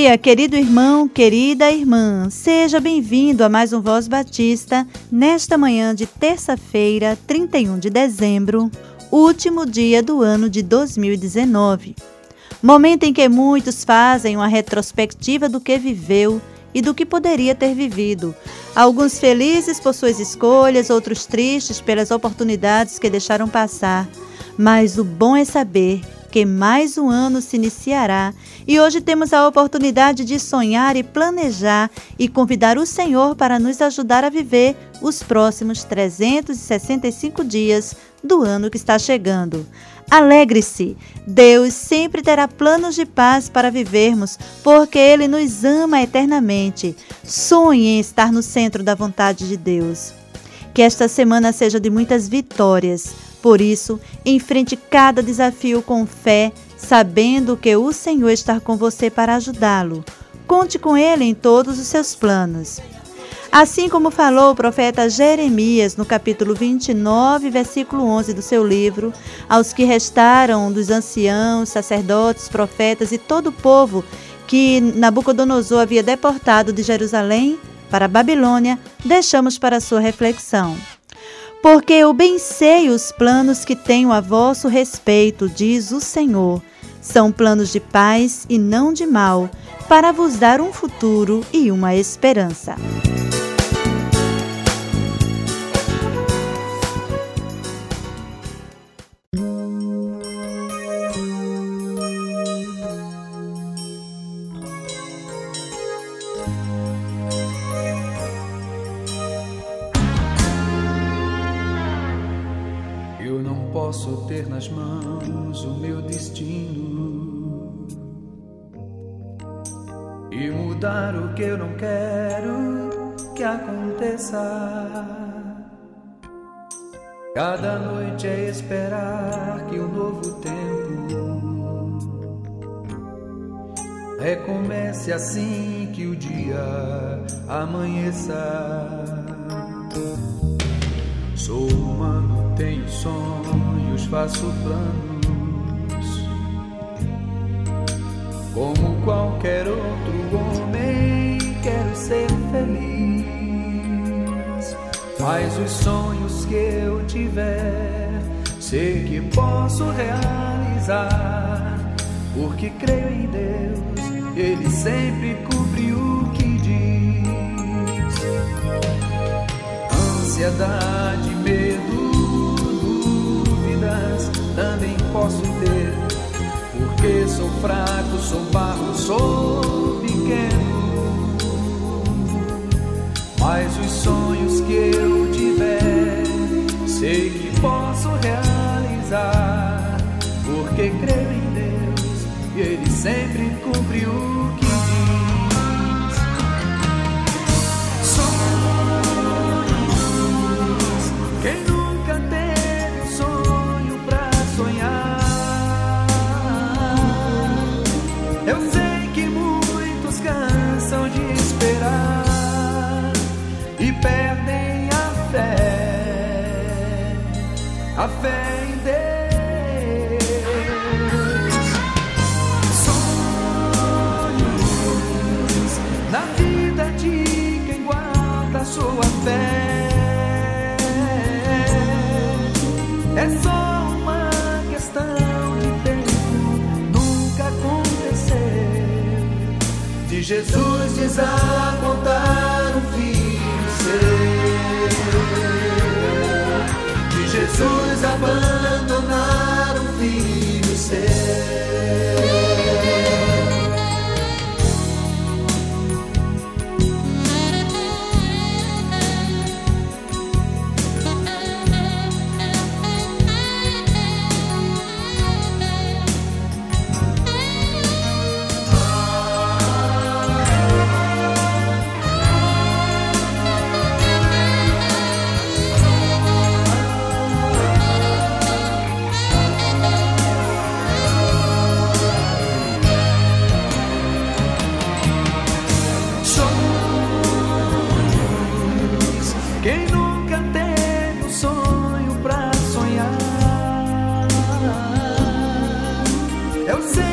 Dia, querido irmão, querida irmã. Seja bem-vindo a mais um Voz Batista nesta manhã de terça-feira, 31 de dezembro, último dia do ano de 2019. Momento em que muitos fazem uma retrospectiva do que viveu e do que poderia ter vivido. Alguns felizes por suas escolhas, outros tristes pelas oportunidades que deixaram passar. Mas o bom é saber que mais um ano se iniciará e hoje temos a oportunidade de sonhar e planejar e convidar o Senhor para nos ajudar a viver os próximos 365 dias do ano que está chegando. Alegre-se! Deus sempre terá planos de paz para vivermos, porque Ele nos ama eternamente. Sonhe em estar no centro da vontade de Deus. Que esta semana seja de muitas vitórias por isso, enfrente cada desafio com fé, sabendo que o Senhor está com você para ajudá-lo. Conte com Ele em todos os seus planos. Assim como falou o profeta Jeremias no capítulo 29, versículo 11 do seu livro, aos que restaram dos anciãos, sacerdotes, profetas e todo o povo que Nabucodonosor havia deportado de Jerusalém para a Babilônia, deixamos para sua reflexão. Porque eu bem sei os planos que tenho a vosso respeito, diz o Senhor. São planos de paz e não de mal, para vos dar um futuro e uma esperança. O que eu não quero que aconteça. Cada noite é esperar que o um novo tempo recomece assim que o dia amanheça. Sou humano, tenho sonhos, faço planos. Como qualquer outro homem, ser feliz. Mas os sonhos que eu tiver, sei que posso realizar. Porque creio em Deus, Ele sempre cumpre o que diz ansiedade, medo, dúvidas também posso ter, porque sou fraco, sou barro, sou Mas os sonhos que eu tiver, sei que posso realizar, porque creio em Deus e Ele sempre cumpre a fé em Deus. Sonhos na vida de quem guarda sua fé. É só uma questão de tempo, nunca aconteceu. De Jesus desapontar um filho Jesus abandonar Eu sei.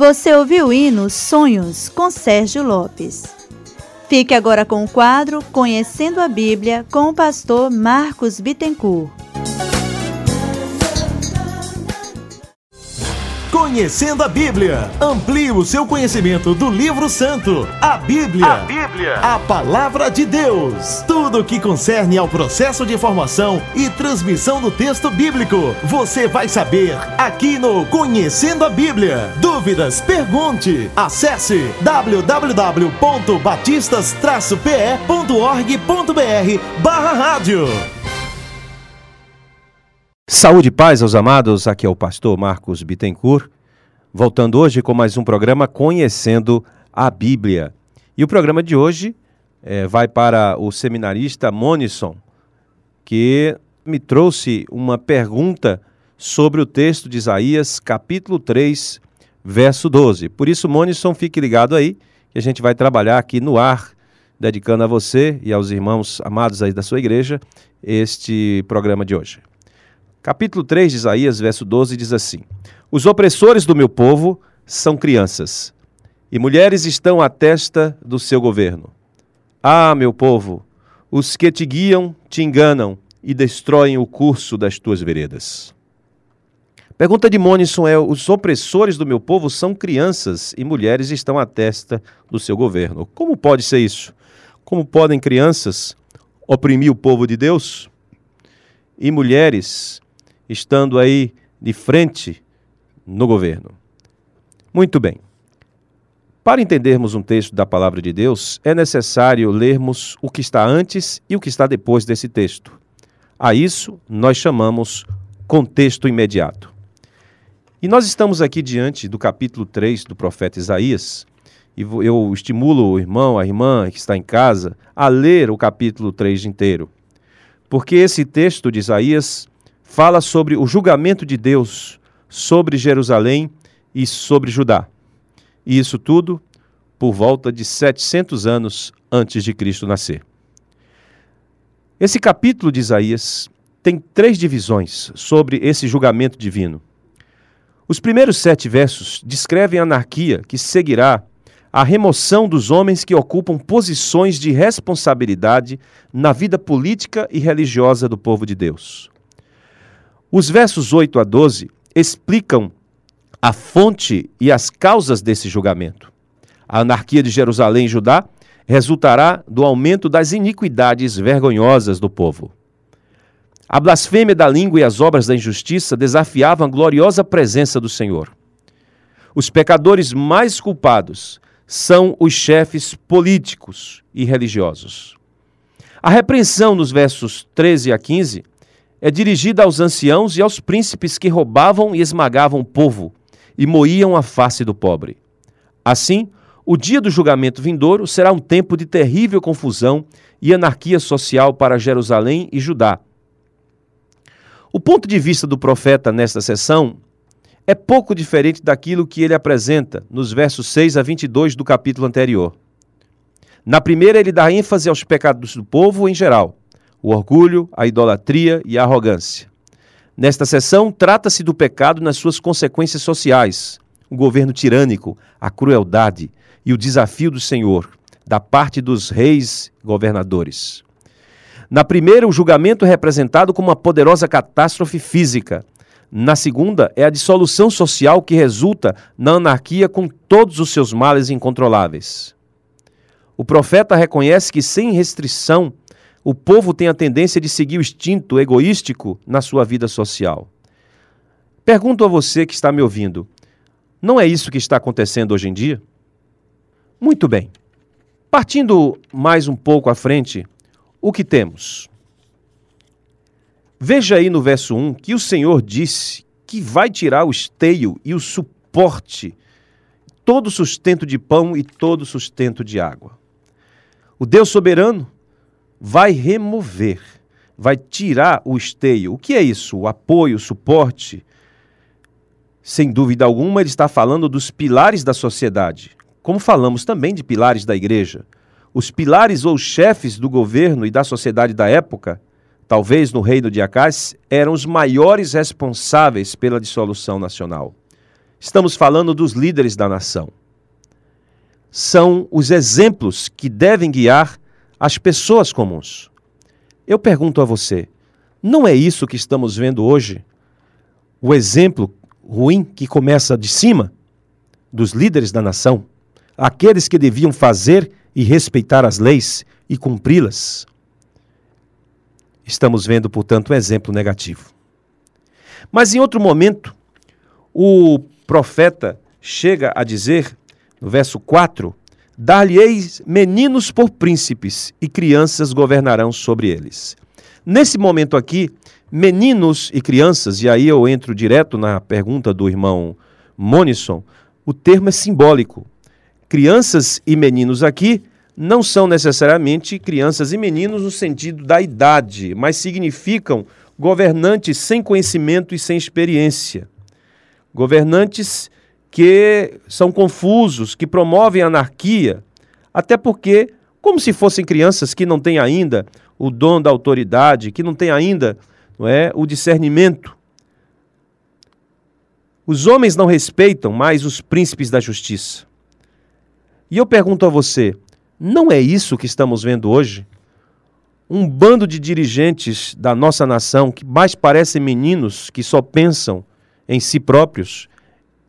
Você ouviu o hino Sonhos com Sérgio Lopes. Fique agora com o quadro Conhecendo a Bíblia com o pastor Marcos Bittencourt. Conhecendo a Bíblia. Amplie o seu conhecimento do livro santo, a Bíblia. A Bíblia. A palavra de Deus. Tudo o que concerne ao processo de formação e transmissão do texto bíblico. Você vai saber aqui no Conhecendo a Bíblia. Dúvidas? Pergunte. Acesse www.batistas-pe.org.br barra rádio. Saúde e paz aos amados, aqui é o pastor Marcos Bittencourt, voltando hoje com mais um programa Conhecendo a Bíblia. E o programa de hoje eh, vai para o seminarista Monison, que me trouxe uma pergunta sobre o texto de Isaías, capítulo 3, verso 12. Por isso, Monison, fique ligado aí, que a gente vai trabalhar aqui no ar, dedicando a você e aos irmãos amados aí da sua igreja este programa de hoje. Capítulo 3 de Isaías, verso 12, diz assim: Os opressores do meu povo são crianças, e mulheres estão à testa do seu governo. Ah, meu povo, os que te guiam te enganam e destroem o curso das tuas veredas. Pergunta de Monison é: os opressores do meu povo são crianças e mulheres estão à testa do seu governo. Como pode ser isso? Como podem crianças oprimir o povo de Deus? E mulheres estando aí de frente no governo. Muito bem. Para entendermos um texto da palavra de Deus, é necessário lermos o que está antes e o que está depois desse texto. A isso nós chamamos contexto imediato. E nós estamos aqui diante do capítulo 3 do profeta Isaías, e eu estimulo o irmão, a irmã que está em casa, a ler o capítulo 3 inteiro. Porque esse texto de Isaías fala sobre o julgamento de Deus sobre Jerusalém e sobre Judá. E isso tudo por volta de 700 anos antes de Cristo nascer. Esse capítulo de Isaías tem três divisões sobre esse julgamento divino. Os primeiros sete versos descrevem a anarquia que seguirá a remoção dos homens que ocupam posições de responsabilidade na vida política e religiosa do povo de Deus. Os versos 8 a 12 explicam a fonte e as causas desse julgamento. A anarquia de Jerusalém e Judá resultará do aumento das iniquidades vergonhosas do povo. A blasfêmia da língua e as obras da injustiça desafiavam a gloriosa presença do Senhor. Os pecadores mais culpados são os chefes políticos e religiosos. A repreensão nos versos 13 a 15 é dirigida aos anciãos e aos príncipes que roubavam e esmagavam o povo e moíam a face do pobre. Assim, o dia do julgamento vindouro será um tempo de terrível confusão e anarquia social para Jerusalém e Judá. O ponto de vista do profeta nesta sessão é pouco diferente daquilo que ele apresenta nos versos 6 a 22 do capítulo anterior. Na primeira, ele dá ênfase aos pecados do povo em geral o orgulho, a idolatria e a arrogância. Nesta sessão, trata-se do pecado nas suas consequências sociais, o governo tirânico, a crueldade e o desafio do Senhor, da parte dos reis governadores. Na primeira, o julgamento é representado como uma poderosa catástrofe física. Na segunda, é a dissolução social que resulta na anarquia com todos os seus males incontroláveis. O profeta reconhece que, sem restrição, o povo tem a tendência de seguir o instinto egoístico na sua vida social. Pergunto a você que está me ouvindo: não é isso que está acontecendo hoje em dia? Muito bem. Partindo mais um pouco à frente, o que temos? Veja aí no verso 1 que o Senhor disse que vai tirar o esteio e o suporte, todo sustento de pão e todo sustento de água. O Deus soberano vai remover, vai tirar o esteio. O que é isso? O apoio, o suporte. Sem dúvida alguma, ele está falando dos pilares da sociedade, como falamos também de pilares da igreja. Os pilares ou chefes do governo e da sociedade da época, talvez no reino de Acás, eram os maiores responsáveis pela dissolução nacional. Estamos falando dos líderes da nação. São os exemplos que devem guiar as pessoas comuns. Eu pergunto a você: não é isso que estamos vendo hoje? O exemplo ruim que começa de cima dos líderes da nação, aqueles que deviam fazer e respeitar as leis e cumpri-las. Estamos vendo, portanto, um exemplo negativo. Mas em outro momento, o profeta chega a dizer, no verso 4, Dar-lhe-eis meninos por príncipes, e crianças governarão sobre eles. Nesse momento aqui, meninos e crianças, e aí eu entro direto na pergunta do irmão Monison, o termo é simbólico. Crianças e meninos aqui não são necessariamente crianças e meninos no sentido da idade, mas significam governantes sem conhecimento e sem experiência. Governantes que são confusos, que promovem anarquia, até porque, como se fossem crianças que não têm ainda o dom da autoridade, que não têm ainda não é, o discernimento. Os homens não respeitam mais os príncipes da justiça. E eu pergunto a você: não é isso que estamos vendo hoje? Um bando de dirigentes da nossa nação que mais parecem meninos que só pensam em si próprios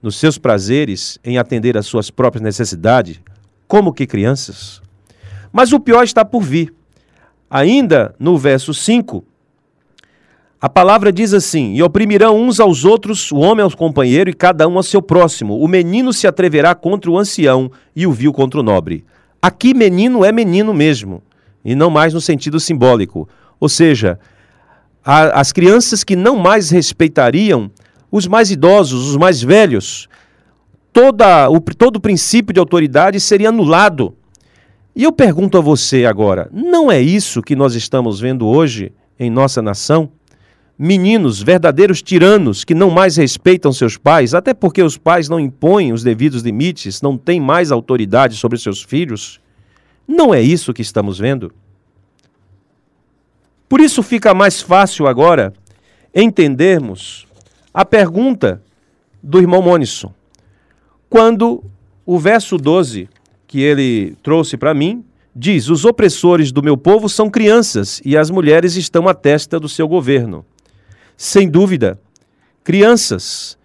nos seus prazeres, em atender às suas próprias necessidades, como que crianças. Mas o pior está por vir. Ainda no verso 5, a palavra diz assim: E oprimirão uns aos outros, o homem ao companheiro e cada um ao seu próximo. O menino se atreverá contra o ancião e o vil contra o nobre. Aqui, menino é menino mesmo, e não mais no sentido simbólico. Ou seja, a, as crianças que não mais respeitariam os mais idosos, os mais velhos, toda, o, todo o princípio de autoridade seria anulado. E eu pergunto a você agora: não é isso que nós estamos vendo hoje em nossa nação? Meninos, verdadeiros tiranos que não mais respeitam seus pais, até porque os pais não impõem os devidos limites, não têm mais autoridade sobre seus filhos? Não é isso que estamos vendo? Por isso fica mais fácil agora entendermos a pergunta do irmão Monisson. Quando o verso 12 que ele trouxe para mim diz: Os opressores do meu povo são crianças e as mulheres estão à testa do seu governo. Sem dúvida, crianças,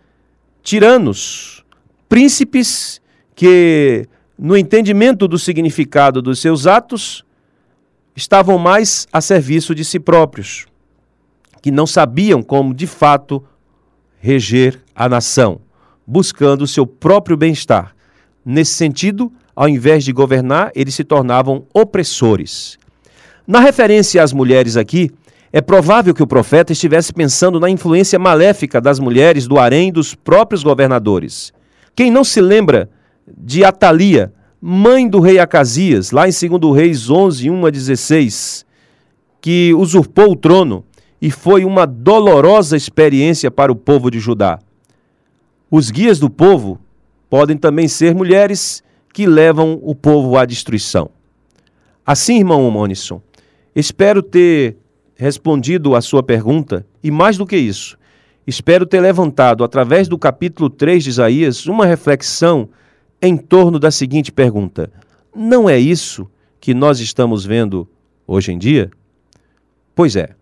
tiranos, príncipes que, no entendimento do significado dos seus atos, estavam mais a serviço de si próprios, que não sabiam como de fato reger a nação, buscando o seu próprio bem-estar. Nesse sentido, ao invés de governar, eles se tornavam opressores. Na referência às mulheres aqui, é provável que o profeta estivesse pensando na influência maléfica das mulheres do harém dos próprios governadores. Quem não se lembra de Atalia, mãe do rei Acasias, lá em 2 Reis 11, 1 a 16, que usurpou o trono e foi uma dolorosa experiência para o povo de Judá. Os guias do povo podem também ser mulheres que levam o povo à destruição. Assim, irmão Monisson, espero ter respondido a sua pergunta e, mais do que isso, espero ter levantado, através do capítulo 3 de Isaías, uma reflexão em torno da seguinte pergunta: Não é isso que nós estamos vendo hoje em dia? Pois é.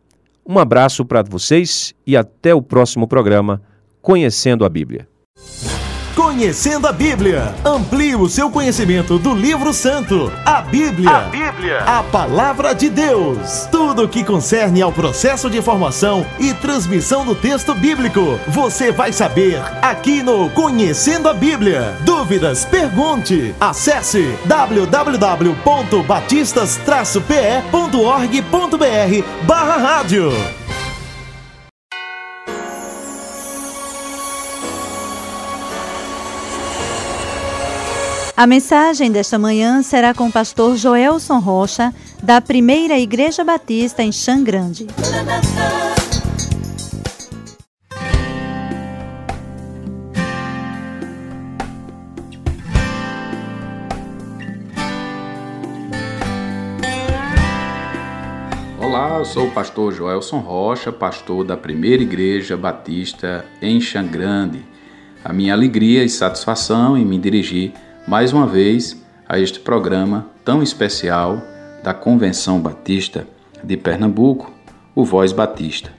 Um abraço para vocês e até o próximo programa Conhecendo a Bíblia. Conhecendo a Bíblia. Amplie o seu conhecimento do livro santo, a Bíblia. A Bíblia. A palavra de Deus. Tudo o que concerne ao processo de formação e transmissão do texto bíblico. Você vai saber aqui no Conhecendo a Bíblia. Dúvidas? Pergunte. Acesse www.batistas-pe.org.br barra rádio. A mensagem desta manhã será com o pastor Joelson Rocha, da Primeira Igreja Batista em Xangrande. Olá, eu sou o pastor Joelson Rocha, pastor da Primeira Igreja Batista em Xangrande. A minha alegria e satisfação em me dirigir mais uma vez a este programa tão especial da Convenção Batista de Pernambuco, o Voz Batista.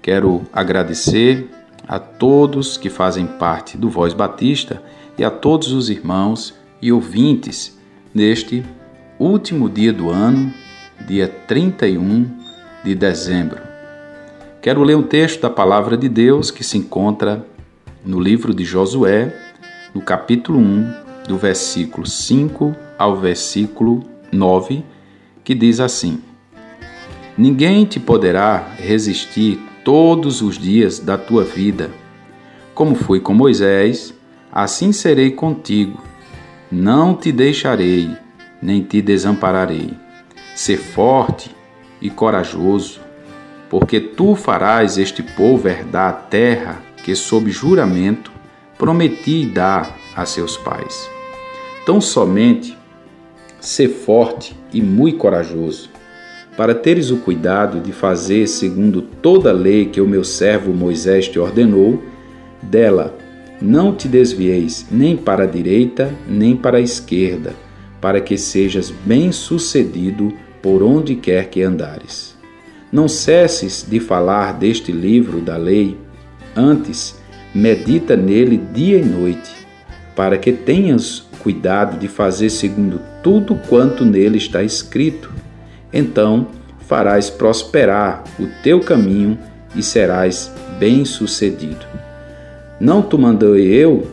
Quero agradecer a todos que fazem parte do Voz Batista e a todos os irmãos e ouvintes neste último dia do ano, dia 31 de dezembro. Quero ler um texto da palavra de Deus que se encontra no livro de Josué, no capítulo 1, do versículo 5 ao versículo 9, que diz assim: Ninguém te poderá resistir todos os dias da tua vida. Como fui com Moisés, assim serei contigo. Não te deixarei, nem te desampararei. Ser forte e corajoso, porque tu farás este povo herdar a terra que, sob juramento, prometi dar a seus pais. Tão somente ser forte e muito corajoso, para teres o cuidado de fazer segundo toda a lei que o meu servo Moisés te ordenou, dela não te desvieis nem para a direita nem para a esquerda, para que sejas bem-sucedido por onde quer que andares. Não cesses de falar deste livro da lei, antes medita nele dia e noite, para que tenhas cuidado de fazer segundo tudo quanto nele está escrito. Então farás prosperar o teu caminho e serás bem-sucedido. Não te mandei eu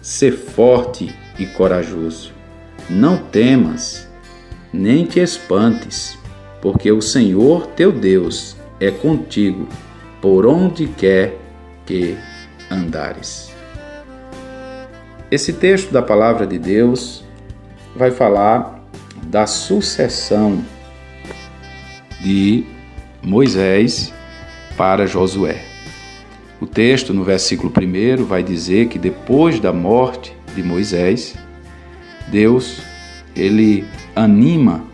ser forte e corajoso. Não temas, nem te espantes, porque o Senhor teu Deus é contigo por onde quer que andares. Esse texto da palavra de Deus vai falar da sucessão de Moisés para Josué. O texto, no versículo 1, vai dizer que depois da morte de Moisés, Deus ele anima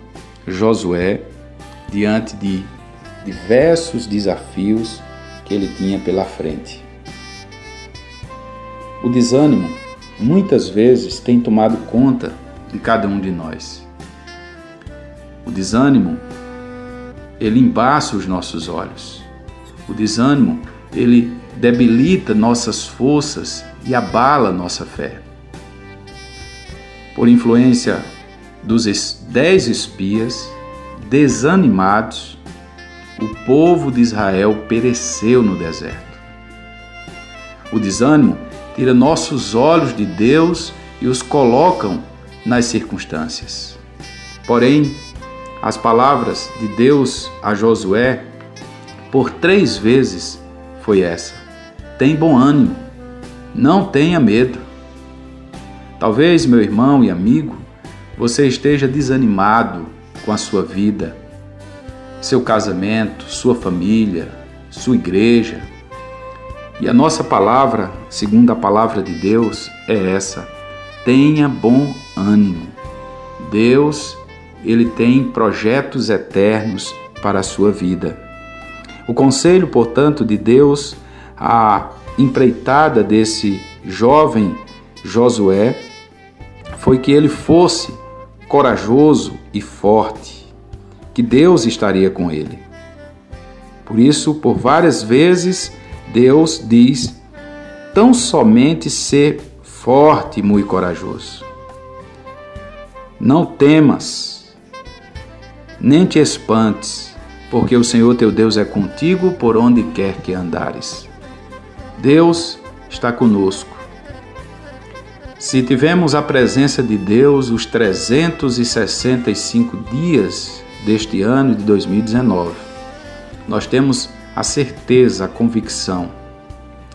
Josué diante de diversos desafios que ele tinha pela frente. O desânimo muitas vezes tem tomado conta de cada um de nós. O desânimo, ele embaça os nossos olhos. O desânimo, ele debilita nossas forças e abala nossa fé. Por influência dos dez espias, desanimados, o povo de Israel pereceu no deserto. O desânimo tira nossos olhos de Deus e os colocam nas circunstâncias. Porém, as palavras de Deus a Josué, por três vezes, foi essa: tem bom ânimo, não tenha medo. Talvez, meu irmão e amigo, você esteja desanimado com a sua vida, seu casamento, sua família, sua igreja, e a nossa palavra, segundo a palavra de Deus, é essa: tenha bom ânimo. Deus, ele tem projetos eternos para a sua vida. O conselho, portanto, de Deus a empreitada desse jovem Josué foi que ele fosse corajoso e forte, que Deus estaria com ele. Por isso, por várias vezes, Deus diz: tão somente ser forte e muito corajoso. Não temas, nem te espantes, porque o Senhor teu Deus é contigo por onde quer que andares. Deus está conosco. Se tivermos a presença de Deus os 365 dias deste ano de 2019, nós temos a certeza, a convicção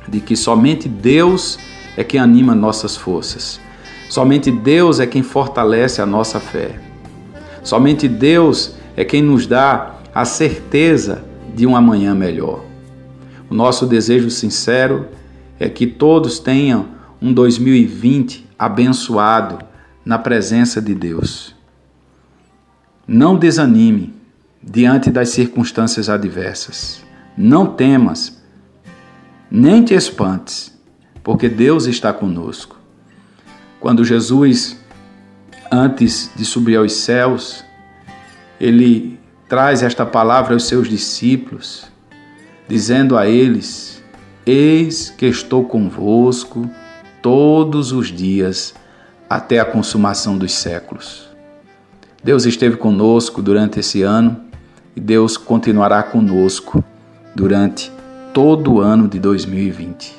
de que somente Deus é quem anima nossas forças. Somente Deus é quem fortalece a nossa fé. Somente Deus é quem nos dá a certeza de um amanhã melhor. O nosso desejo sincero é que todos tenham um 2020 abençoado na presença de Deus. Não desanime, diante das circunstâncias adversas. Não temas, nem te espantes, porque Deus está conosco. Quando Jesus, antes de subir aos céus, ele traz esta palavra aos seus discípulos, dizendo a eles: Eis que estou convosco todos os dias até a consumação dos séculos. Deus esteve conosco durante esse ano e Deus continuará conosco durante todo o ano de 2020.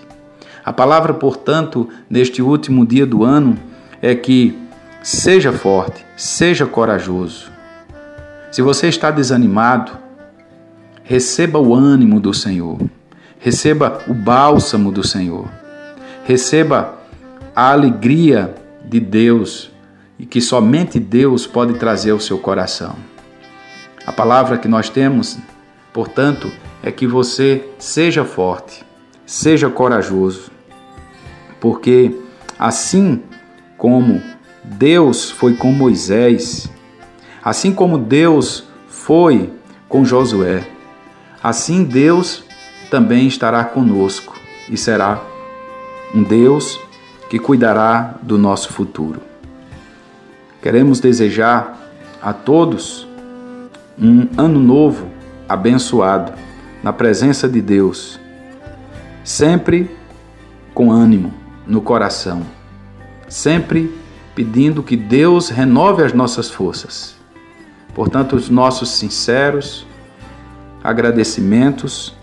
A palavra, portanto, neste último dia do ano é que seja forte, seja corajoso. Se você está desanimado, receba o ânimo do Senhor, receba o bálsamo do Senhor, receba a alegria de Deus e que somente Deus pode trazer ao seu coração. A palavra que nós temos, portanto, é que você seja forte, seja corajoso, porque assim como Deus foi com Moisés, assim como Deus foi com Josué, assim Deus também estará conosco e será um Deus que cuidará do nosso futuro. Queremos desejar a todos um ano novo abençoado na presença de Deus, sempre com ânimo no coração, sempre pedindo que Deus renove as nossas forças. Portanto, os nossos sinceros agradecimentos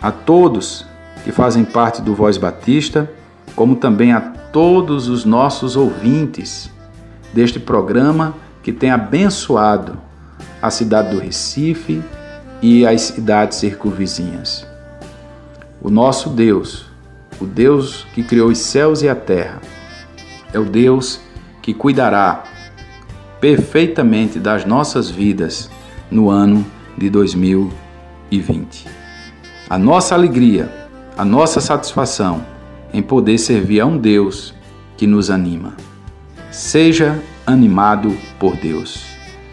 a todos que fazem parte do Voz Batista, como também a todos os nossos ouvintes deste programa que tem abençoado a cidade do Recife e as cidades circunvizinhas. O nosso Deus, o Deus que criou os céus e a terra, é o Deus que cuidará perfeitamente das nossas vidas no ano de 2020. A nossa alegria, a nossa satisfação em poder servir a um Deus que nos anima. Seja animado por Deus.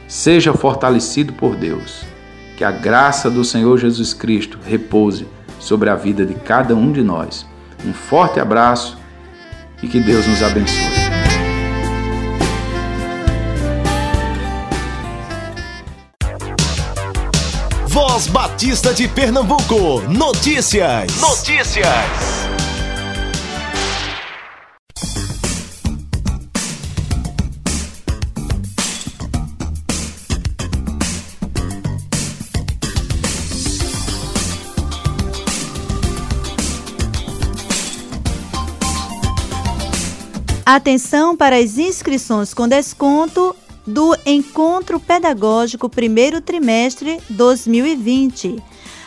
Seja fortalecido por Deus. Que a graça do Senhor Jesus Cristo repouse sobre a vida de cada um de nós. Um forte abraço e que Deus nos abençoe. Voz Batista de Pernambuco. Notícias. Notícias. Atenção para as inscrições com desconto do Encontro Pedagógico primeiro trimestre 2020.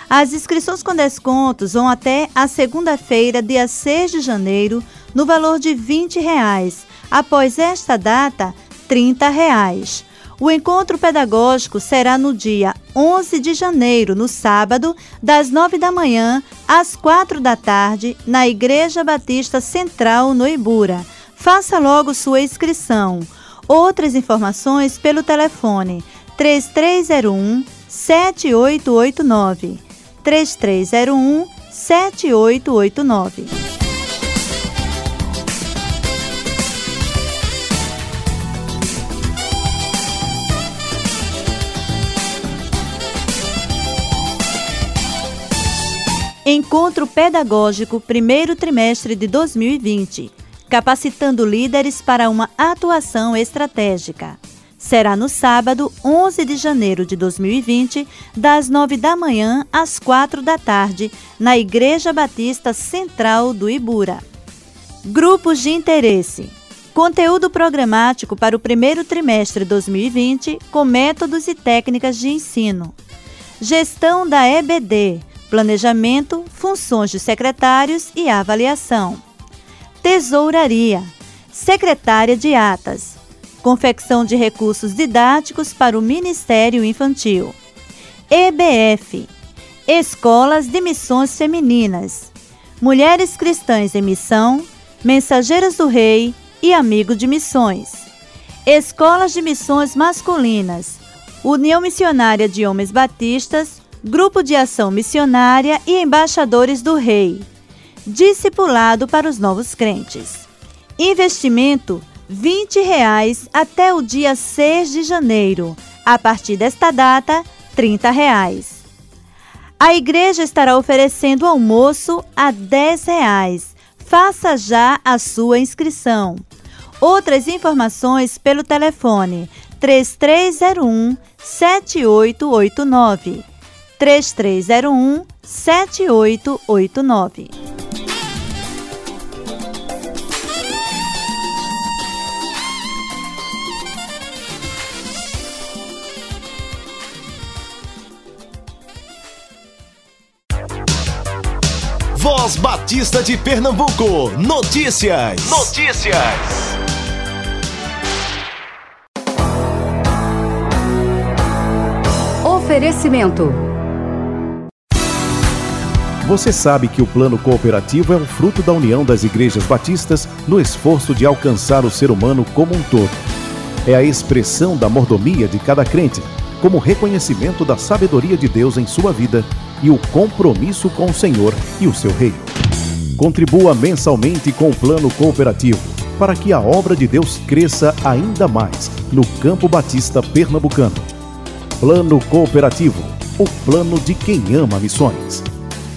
As inscrições com descontos vão até a segunda-feira, dia 6 de janeiro, no valor de 20 reais. Após esta data, 30 reais. O encontro pedagógico será no dia 11 de janeiro, no sábado, das 9 da manhã às 4 da tarde, na Igreja Batista Central, no Ibura. Faça logo sua inscrição. Outras informações pelo telefone 3301 7889. 3301 7889. Encontro Pedagógico, primeiro trimestre de 2020 capacitando líderes para uma atuação estratégica. Será no sábado, 11 de janeiro de 2020, das 9 da manhã às 4 da tarde, na Igreja Batista Central do Ibura. Grupos de interesse. Conteúdo programático para o primeiro trimestre de 2020 com métodos e técnicas de ensino. Gestão da EBD, planejamento, funções de secretários e avaliação Tesouraria, Secretária de Atas, Confecção de Recursos Didáticos para o Ministério Infantil, EBF, Escolas de Missões Femininas, Mulheres Cristãs em Missão, Mensageiras do Rei e Amigo de Missões, Escolas de Missões Masculinas, União Missionária de Homens Batistas, Grupo de Ação Missionária e Embaixadores do Rei. Discipulado para os novos crentes. Investimento 20 reais até o dia 6 de janeiro. A partir desta data, 30 reais. A igreja estará oferecendo almoço a 10 reais. Faça já a sua inscrição. Outras informações pelo telefone 3301 7889. 3301 7889. Voz Batista de Pernambuco. Notícias. Notícias. Oferecimento. Você sabe que o plano cooperativo é um fruto da união das igrejas batistas no esforço de alcançar o ser humano como um todo. É a expressão da mordomia de cada crente, como reconhecimento da sabedoria de Deus em sua vida e o compromisso com o Senhor e o seu reino. Contribua mensalmente com o plano cooperativo para que a obra de Deus cresça ainda mais no Campo Batista Pernambucano. Plano Cooperativo, o plano de quem ama missões.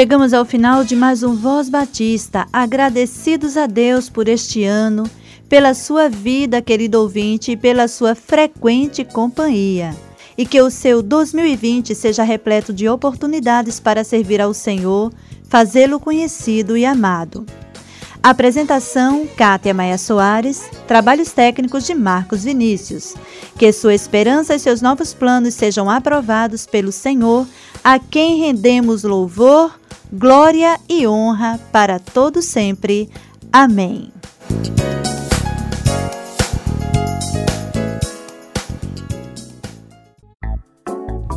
Chegamos ao final de mais um Voz Batista, agradecidos a Deus por este ano, pela sua vida, querido ouvinte, e pela sua frequente companhia. E que o seu 2020 seja repleto de oportunidades para servir ao Senhor, fazê-lo conhecido e amado. Apresentação: Cátia Maia Soares. Trabalhos técnicos de Marcos Vinícius. Que sua esperança e seus novos planos sejam aprovados pelo Senhor, a quem rendemos louvor, glória e honra para todo sempre. Amém.